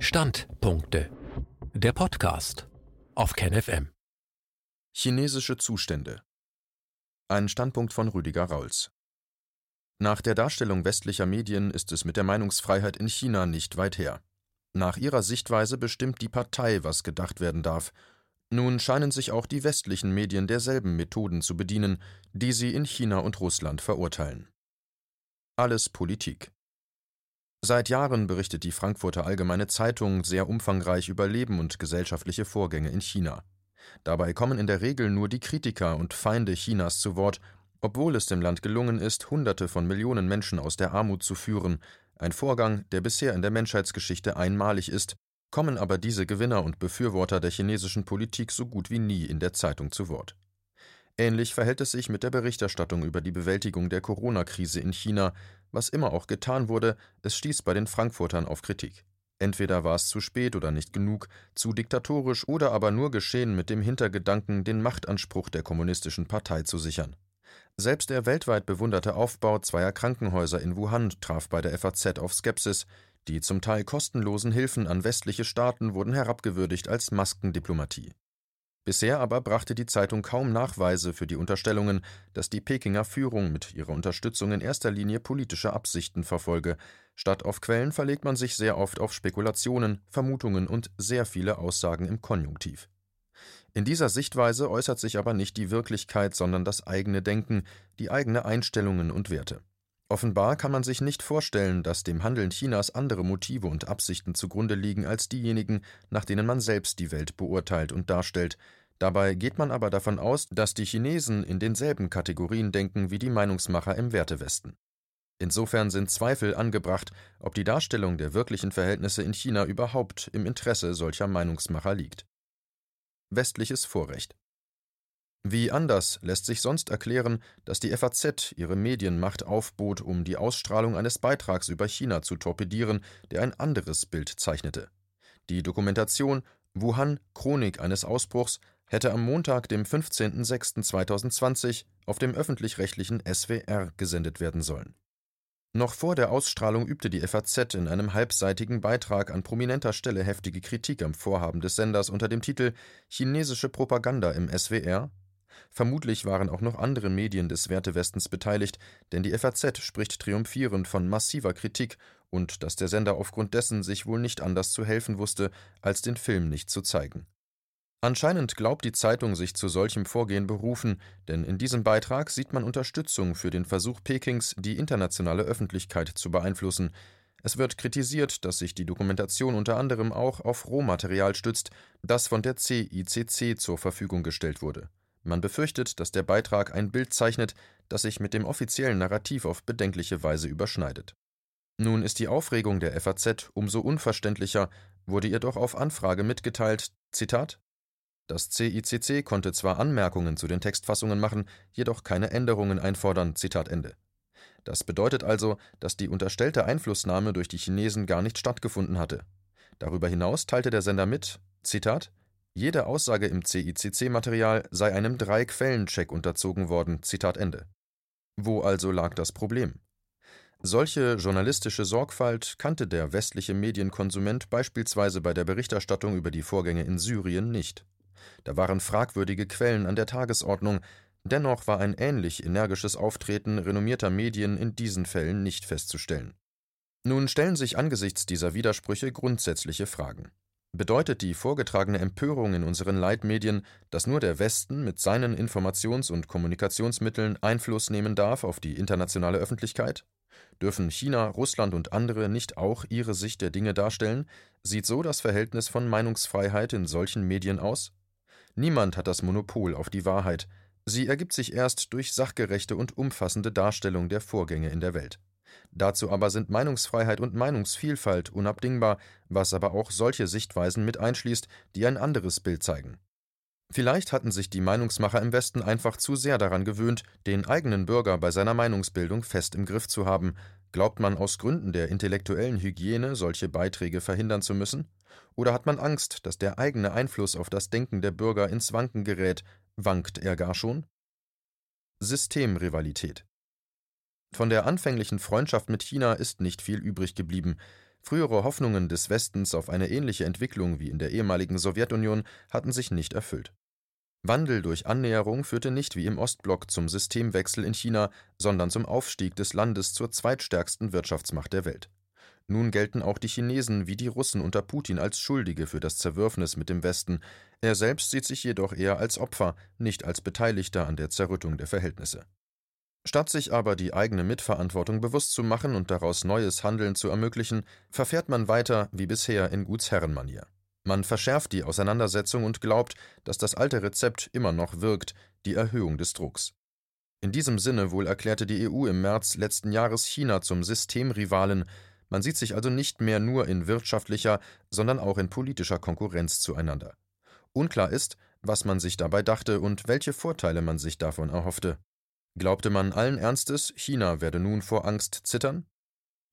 Standpunkte. Der Podcast auf KenFM. Chinesische Zustände. Ein Standpunkt von Rüdiger Rauls. Nach der Darstellung westlicher Medien ist es mit der Meinungsfreiheit in China nicht weit her. Nach ihrer Sichtweise bestimmt die Partei, was gedacht werden darf. Nun scheinen sich auch die westlichen Medien derselben Methoden zu bedienen, die sie in China und Russland verurteilen. Alles Politik. Seit Jahren berichtet die Frankfurter Allgemeine Zeitung sehr umfangreich über Leben und gesellschaftliche Vorgänge in China. Dabei kommen in der Regel nur die Kritiker und Feinde Chinas zu Wort, obwohl es dem Land gelungen ist, Hunderte von Millionen Menschen aus der Armut zu führen, ein Vorgang, der bisher in der Menschheitsgeschichte einmalig ist, kommen aber diese Gewinner und Befürworter der chinesischen Politik so gut wie nie in der Zeitung zu Wort. Ähnlich verhält es sich mit der Berichterstattung über die Bewältigung der Corona-Krise in China, was immer auch getan wurde, es stieß bei den Frankfurtern auf Kritik. Entweder war es zu spät oder nicht genug, zu diktatorisch oder aber nur geschehen mit dem Hintergedanken, den Machtanspruch der kommunistischen Partei zu sichern. Selbst der weltweit bewunderte Aufbau zweier Krankenhäuser in Wuhan traf bei der FAZ auf Skepsis, die zum Teil kostenlosen Hilfen an westliche Staaten wurden herabgewürdigt als Maskendiplomatie. Bisher aber brachte die Zeitung kaum Nachweise für die Unterstellungen, dass die Pekinger Führung mit ihrer Unterstützung in erster Linie politische Absichten verfolge. Statt auf Quellen verlegt man sich sehr oft auf Spekulationen, Vermutungen und sehr viele Aussagen im Konjunktiv. In dieser Sichtweise äußert sich aber nicht die Wirklichkeit, sondern das eigene Denken, die eigene Einstellungen und Werte. Offenbar kann man sich nicht vorstellen, dass dem Handeln Chinas andere Motive und Absichten zugrunde liegen als diejenigen, nach denen man selbst die Welt beurteilt und darstellt, Dabei geht man aber davon aus, dass die Chinesen in denselben Kategorien denken wie die Meinungsmacher im Wertewesten. Insofern sind Zweifel angebracht, ob die Darstellung der wirklichen Verhältnisse in China überhaupt im Interesse solcher Meinungsmacher liegt. Westliches Vorrecht Wie anders lässt sich sonst erklären, dass die FAZ ihre Medienmacht aufbot, um die Ausstrahlung eines Beitrags über China zu torpedieren, der ein anderes Bild zeichnete. Die Dokumentation Wuhan Chronik eines Ausbruchs hätte am Montag, dem 15.06.2020 auf dem öffentlich-rechtlichen SWR gesendet werden sollen. Noch vor der Ausstrahlung übte die FAZ in einem halbseitigen Beitrag an prominenter Stelle heftige Kritik am Vorhaben des Senders unter dem Titel Chinesische Propaganda im SWR. Vermutlich waren auch noch andere Medien des Wertewestens beteiligt, denn die FAZ spricht triumphierend von massiver Kritik und dass der Sender aufgrund dessen sich wohl nicht anders zu helfen wusste, als den Film nicht zu zeigen. Anscheinend glaubt die Zeitung sich zu solchem Vorgehen berufen, denn in diesem Beitrag sieht man Unterstützung für den Versuch Pekings, die internationale Öffentlichkeit zu beeinflussen. Es wird kritisiert, dass sich die Dokumentation unter anderem auch auf Rohmaterial stützt, das von der CICC zur Verfügung gestellt wurde. Man befürchtet, dass der Beitrag ein Bild zeichnet, das sich mit dem offiziellen Narrativ auf bedenkliche Weise überschneidet. Nun ist die Aufregung der FAZ umso unverständlicher, wurde ihr doch auf Anfrage mitgeteilt, Zitat, das CICC konnte zwar Anmerkungen zu den Textfassungen machen, jedoch keine Änderungen einfordern. Zitat Ende. Das bedeutet also, dass die unterstellte Einflussnahme durch die Chinesen gar nicht stattgefunden hatte. Darüber hinaus teilte der Sender mit, Zitat, jede Aussage im CICC-Material sei einem Drei-Quellen-Check unterzogen worden. Zitat Ende. Wo also lag das Problem? Solche journalistische Sorgfalt kannte der westliche Medienkonsument beispielsweise bei der Berichterstattung über die Vorgänge in Syrien nicht. Da waren fragwürdige Quellen an der Tagesordnung, dennoch war ein ähnlich energisches Auftreten renommierter Medien in diesen Fällen nicht festzustellen. Nun stellen sich angesichts dieser Widersprüche grundsätzliche Fragen. Bedeutet die vorgetragene Empörung in unseren Leitmedien, dass nur der Westen mit seinen Informations- und Kommunikationsmitteln Einfluss nehmen darf auf die internationale Öffentlichkeit? Dürfen China, Russland und andere nicht auch ihre Sicht der Dinge darstellen? Sieht so das Verhältnis von Meinungsfreiheit in solchen Medien aus? Niemand hat das Monopol auf die Wahrheit. Sie ergibt sich erst durch sachgerechte und umfassende Darstellung der Vorgänge in der Welt. Dazu aber sind Meinungsfreiheit und Meinungsvielfalt unabdingbar, was aber auch solche Sichtweisen mit einschließt, die ein anderes Bild zeigen. Vielleicht hatten sich die Meinungsmacher im Westen einfach zu sehr daran gewöhnt, den eigenen Bürger bei seiner Meinungsbildung fest im Griff zu haben. Glaubt man aus Gründen der intellektuellen Hygiene solche Beiträge verhindern zu müssen? Oder hat man Angst, dass der eigene Einfluss auf das Denken der Bürger ins Wanken gerät? Wankt er gar schon? Systemrivalität. Von der anfänglichen Freundschaft mit China ist nicht viel übrig geblieben. Frühere Hoffnungen des Westens auf eine ähnliche Entwicklung wie in der ehemaligen Sowjetunion hatten sich nicht erfüllt. Wandel durch Annäherung führte nicht wie im Ostblock zum Systemwechsel in China, sondern zum Aufstieg des Landes zur zweitstärksten Wirtschaftsmacht der Welt. Nun gelten auch die Chinesen wie die Russen unter Putin als Schuldige für das Zerwürfnis mit dem Westen, er selbst sieht sich jedoch eher als Opfer, nicht als Beteiligter an der Zerrüttung der Verhältnisse. Statt sich aber die eigene Mitverantwortung bewusst zu machen und daraus neues Handeln zu ermöglichen, verfährt man weiter wie bisher in Gutsherrenmanier. Man verschärft die Auseinandersetzung und glaubt, dass das alte Rezept immer noch wirkt, die Erhöhung des Drucks. In diesem Sinne wohl erklärte die EU im März letzten Jahres China zum Systemrivalen, man sieht sich also nicht mehr nur in wirtschaftlicher, sondern auch in politischer Konkurrenz zueinander. Unklar ist, was man sich dabei dachte und welche Vorteile man sich davon erhoffte. Glaubte man allen Ernstes, China werde nun vor Angst zittern?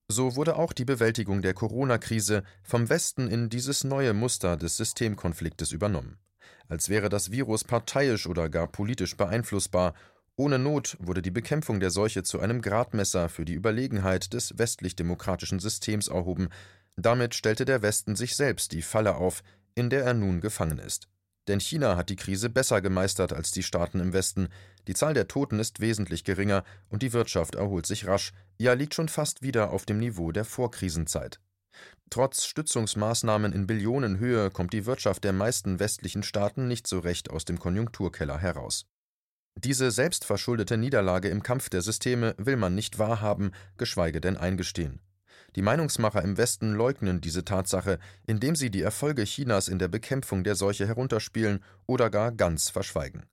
So wurde auch die Bewältigung der Corona-Krise vom Westen in dieses neue Muster des Systemkonfliktes übernommen. Als wäre das Virus parteiisch oder gar politisch beeinflussbar ohne Not wurde die Bekämpfung der Seuche zu einem Gradmesser für die Überlegenheit des westlich-demokratischen Systems erhoben. Damit stellte der Westen sich selbst die Falle auf, in der er nun gefangen ist. Denn China hat die Krise besser gemeistert als die Staaten im Westen. Die Zahl der Toten ist wesentlich geringer und die Wirtschaft erholt sich rasch, ja liegt schon fast wieder auf dem Niveau der Vorkrisenzeit. Trotz Stützungsmaßnahmen in Billionenhöhe kommt die Wirtschaft der meisten westlichen Staaten nicht so recht aus dem Konjunkturkeller heraus. Diese selbstverschuldete Niederlage im Kampf der Systeme will man nicht wahrhaben, geschweige denn eingestehen. Die Meinungsmacher im Westen leugnen diese Tatsache, indem sie die Erfolge Chinas in der Bekämpfung der Seuche herunterspielen oder gar ganz verschweigen.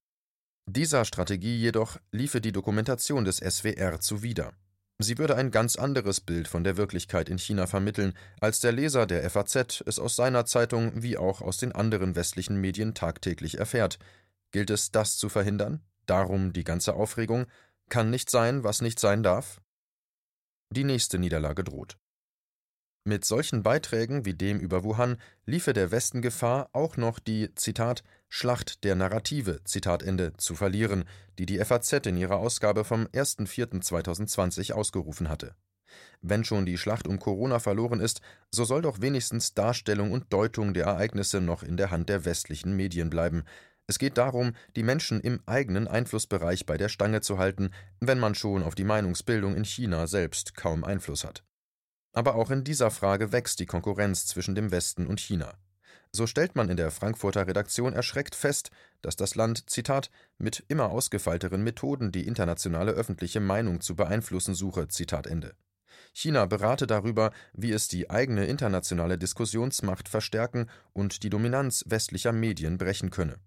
Dieser Strategie jedoch liefe die Dokumentation des SWR zuwider. Sie würde ein ganz anderes Bild von der Wirklichkeit in China vermitteln, als der Leser der FAZ es aus seiner Zeitung wie auch aus den anderen westlichen Medien tagtäglich erfährt. Gilt es, das zu verhindern? Darum die ganze Aufregung, kann nicht sein, was nicht sein darf? Die nächste Niederlage droht. Mit solchen Beiträgen wie dem über Wuhan liefe der Westen Gefahr, auch noch die Zitat Schlacht der Narrative zu verlieren, die die FAZ in ihrer Ausgabe vom 1.4.2020 ausgerufen hatte. Wenn schon die Schlacht um Corona verloren ist, so soll doch wenigstens Darstellung und Deutung der Ereignisse noch in der Hand der westlichen Medien bleiben, es geht darum, die Menschen im eigenen Einflussbereich bei der Stange zu halten, wenn man schon auf die Meinungsbildung in China selbst kaum Einfluss hat. Aber auch in dieser Frage wächst die Konkurrenz zwischen dem Westen und China. So stellt man in der Frankfurter Redaktion erschreckt fest, dass das Land, Zitat, mit immer ausgefeilteren Methoden die internationale öffentliche Meinung zu beeinflussen suche, Zitat Ende. China berate darüber, wie es die eigene internationale Diskussionsmacht verstärken und die Dominanz westlicher Medien brechen könne.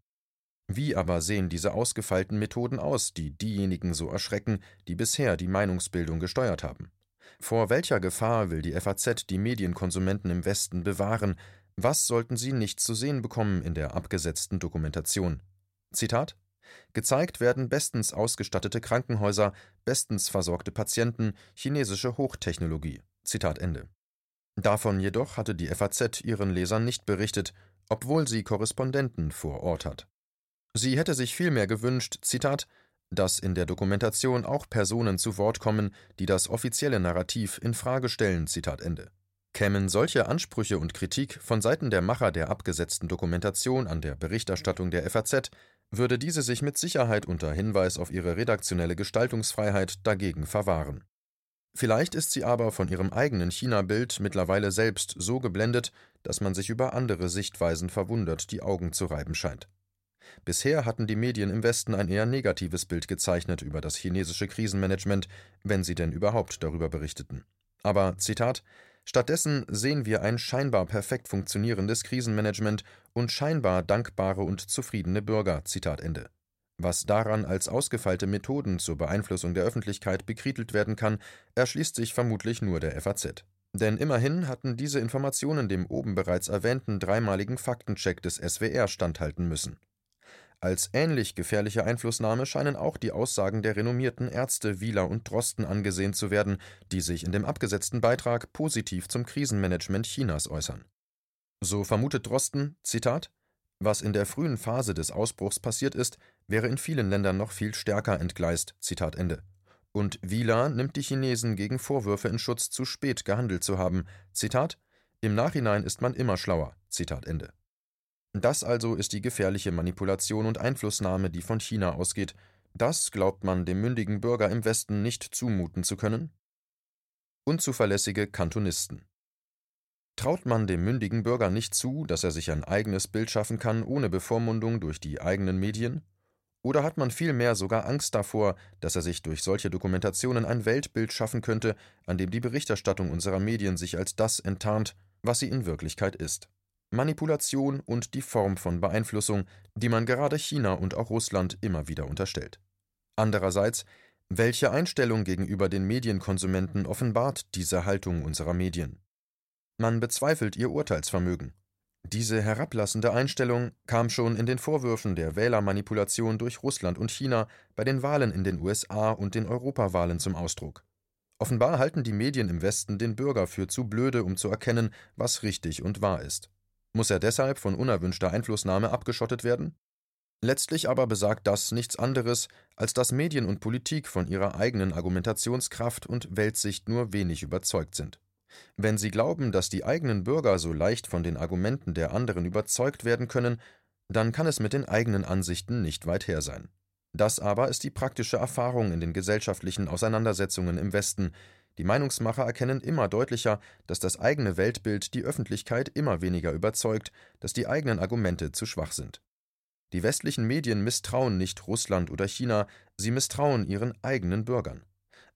Wie aber sehen diese ausgefeilten Methoden aus, die diejenigen so erschrecken, die bisher die Meinungsbildung gesteuert haben? Vor welcher Gefahr will die FAZ die Medienkonsumenten im Westen bewahren? Was sollten sie nicht zu sehen bekommen in der abgesetzten Dokumentation? Zitat Gezeigt werden bestens ausgestattete Krankenhäuser, bestens versorgte Patienten, chinesische Hochtechnologie. Zitat Ende. Davon jedoch hatte die FAZ ihren Lesern nicht berichtet, obwohl sie Korrespondenten vor Ort hat. Sie hätte sich vielmehr gewünscht, Zitat, dass in der Dokumentation auch Personen zu Wort kommen, die das offizielle Narrativ in Frage stellen, Zitat Ende. Kämen solche Ansprüche und Kritik von Seiten der Macher der abgesetzten Dokumentation an der Berichterstattung der FAZ, würde diese sich mit Sicherheit unter Hinweis auf ihre redaktionelle Gestaltungsfreiheit dagegen verwahren. Vielleicht ist sie aber von ihrem eigenen China-Bild mittlerweile selbst so geblendet, dass man sich über andere Sichtweisen verwundert die Augen zu reiben scheint. Bisher hatten die Medien im Westen ein eher negatives Bild gezeichnet über das chinesische Krisenmanagement, wenn sie denn überhaupt darüber berichteten. Aber, Zitat, stattdessen sehen wir ein scheinbar perfekt funktionierendes Krisenmanagement und scheinbar dankbare und zufriedene Bürger, Zitat Ende. Was daran als ausgefeilte Methoden zur Beeinflussung der Öffentlichkeit bekrittelt werden kann, erschließt sich vermutlich nur der FAZ. Denn immerhin hatten diese Informationen dem oben bereits erwähnten dreimaligen Faktencheck des SWR standhalten müssen. Als ähnlich gefährliche Einflussnahme scheinen auch die Aussagen der renommierten Ärzte Wieler und Drosten angesehen zu werden, die sich in dem abgesetzten Beitrag positiv zum Krisenmanagement Chinas äußern. So vermutet Drosten, Zitat, was in der frühen Phase des Ausbruchs passiert ist, wäre in vielen Ländern noch viel stärker entgleist, Zitat Ende. Und Wieler nimmt die Chinesen gegen Vorwürfe in Schutz, zu spät gehandelt zu haben. Zitat: Im Nachhinein ist man immer schlauer. Zitat Ende. Das also ist die gefährliche Manipulation und Einflussnahme, die von China ausgeht. Das glaubt man dem mündigen Bürger im Westen nicht zumuten zu können? Unzuverlässige Kantonisten. Traut man dem mündigen Bürger nicht zu, dass er sich ein eigenes Bild schaffen kann, ohne Bevormundung durch die eigenen Medien? Oder hat man vielmehr sogar Angst davor, dass er sich durch solche Dokumentationen ein Weltbild schaffen könnte, an dem die Berichterstattung unserer Medien sich als das enttarnt, was sie in Wirklichkeit ist? Manipulation und die Form von Beeinflussung, die man gerade China und auch Russland immer wieder unterstellt. Andererseits, welche Einstellung gegenüber den Medienkonsumenten offenbart diese Haltung unserer Medien? Man bezweifelt ihr Urteilsvermögen. Diese herablassende Einstellung kam schon in den Vorwürfen der Wählermanipulation durch Russland und China bei den Wahlen in den USA und den Europawahlen zum Ausdruck. Offenbar halten die Medien im Westen den Bürger für zu blöde, um zu erkennen, was richtig und wahr ist. Muss er deshalb von unerwünschter Einflussnahme abgeschottet werden? Letztlich aber besagt das nichts anderes, als dass Medien und Politik von ihrer eigenen Argumentationskraft und Weltsicht nur wenig überzeugt sind. Wenn sie glauben, dass die eigenen Bürger so leicht von den Argumenten der anderen überzeugt werden können, dann kann es mit den eigenen Ansichten nicht weit her sein. Das aber ist die praktische Erfahrung in den gesellschaftlichen Auseinandersetzungen im Westen. Die Meinungsmacher erkennen immer deutlicher, dass das eigene Weltbild die Öffentlichkeit immer weniger überzeugt, dass die eigenen Argumente zu schwach sind. Die westlichen Medien misstrauen nicht Russland oder China, sie misstrauen ihren eigenen Bürgern.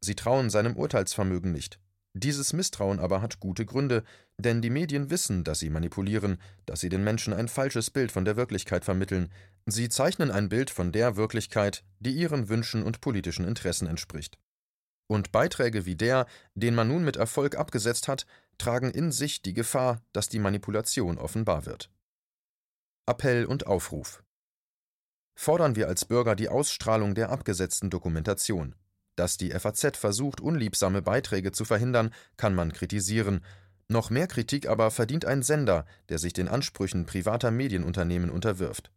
Sie trauen seinem Urteilsvermögen nicht, dieses Misstrauen aber hat gute Gründe, denn die Medien wissen, dass sie manipulieren, dass sie den Menschen ein falsches Bild von der Wirklichkeit vermitteln, sie zeichnen ein Bild von der Wirklichkeit, die ihren Wünschen und politischen Interessen entspricht. Und Beiträge wie der, den man nun mit Erfolg abgesetzt hat, tragen in sich die Gefahr, dass die Manipulation offenbar wird. Appell und Aufruf Fordern wir als Bürger die Ausstrahlung der abgesetzten Dokumentation. Dass die FAZ versucht, unliebsame Beiträge zu verhindern, kann man kritisieren. Noch mehr Kritik aber verdient ein Sender, der sich den Ansprüchen privater Medienunternehmen unterwirft.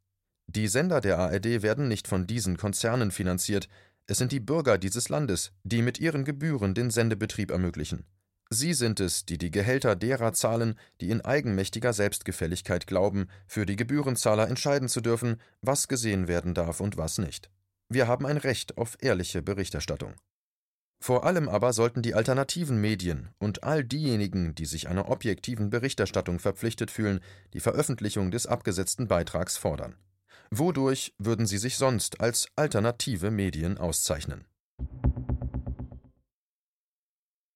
Die Sender der ARD werden nicht von diesen Konzernen finanziert, es sind die Bürger dieses Landes, die mit ihren Gebühren den Sendebetrieb ermöglichen. Sie sind es, die die Gehälter derer zahlen, die in eigenmächtiger Selbstgefälligkeit glauben, für die Gebührenzahler entscheiden zu dürfen, was gesehen werden darf und was nicht. Wir haben ein Recht auf ehrliche Berichterstattung. Vor allem aber sollten die alternativen Medien und all diejenigen, die sich einer objektiven Berichterstattung verpflichtet fühlen, die Veröffentlichung des abgesetzten Beitrags fordern. Wodurch würden sie sich sonst als alternative Medien auszeichnen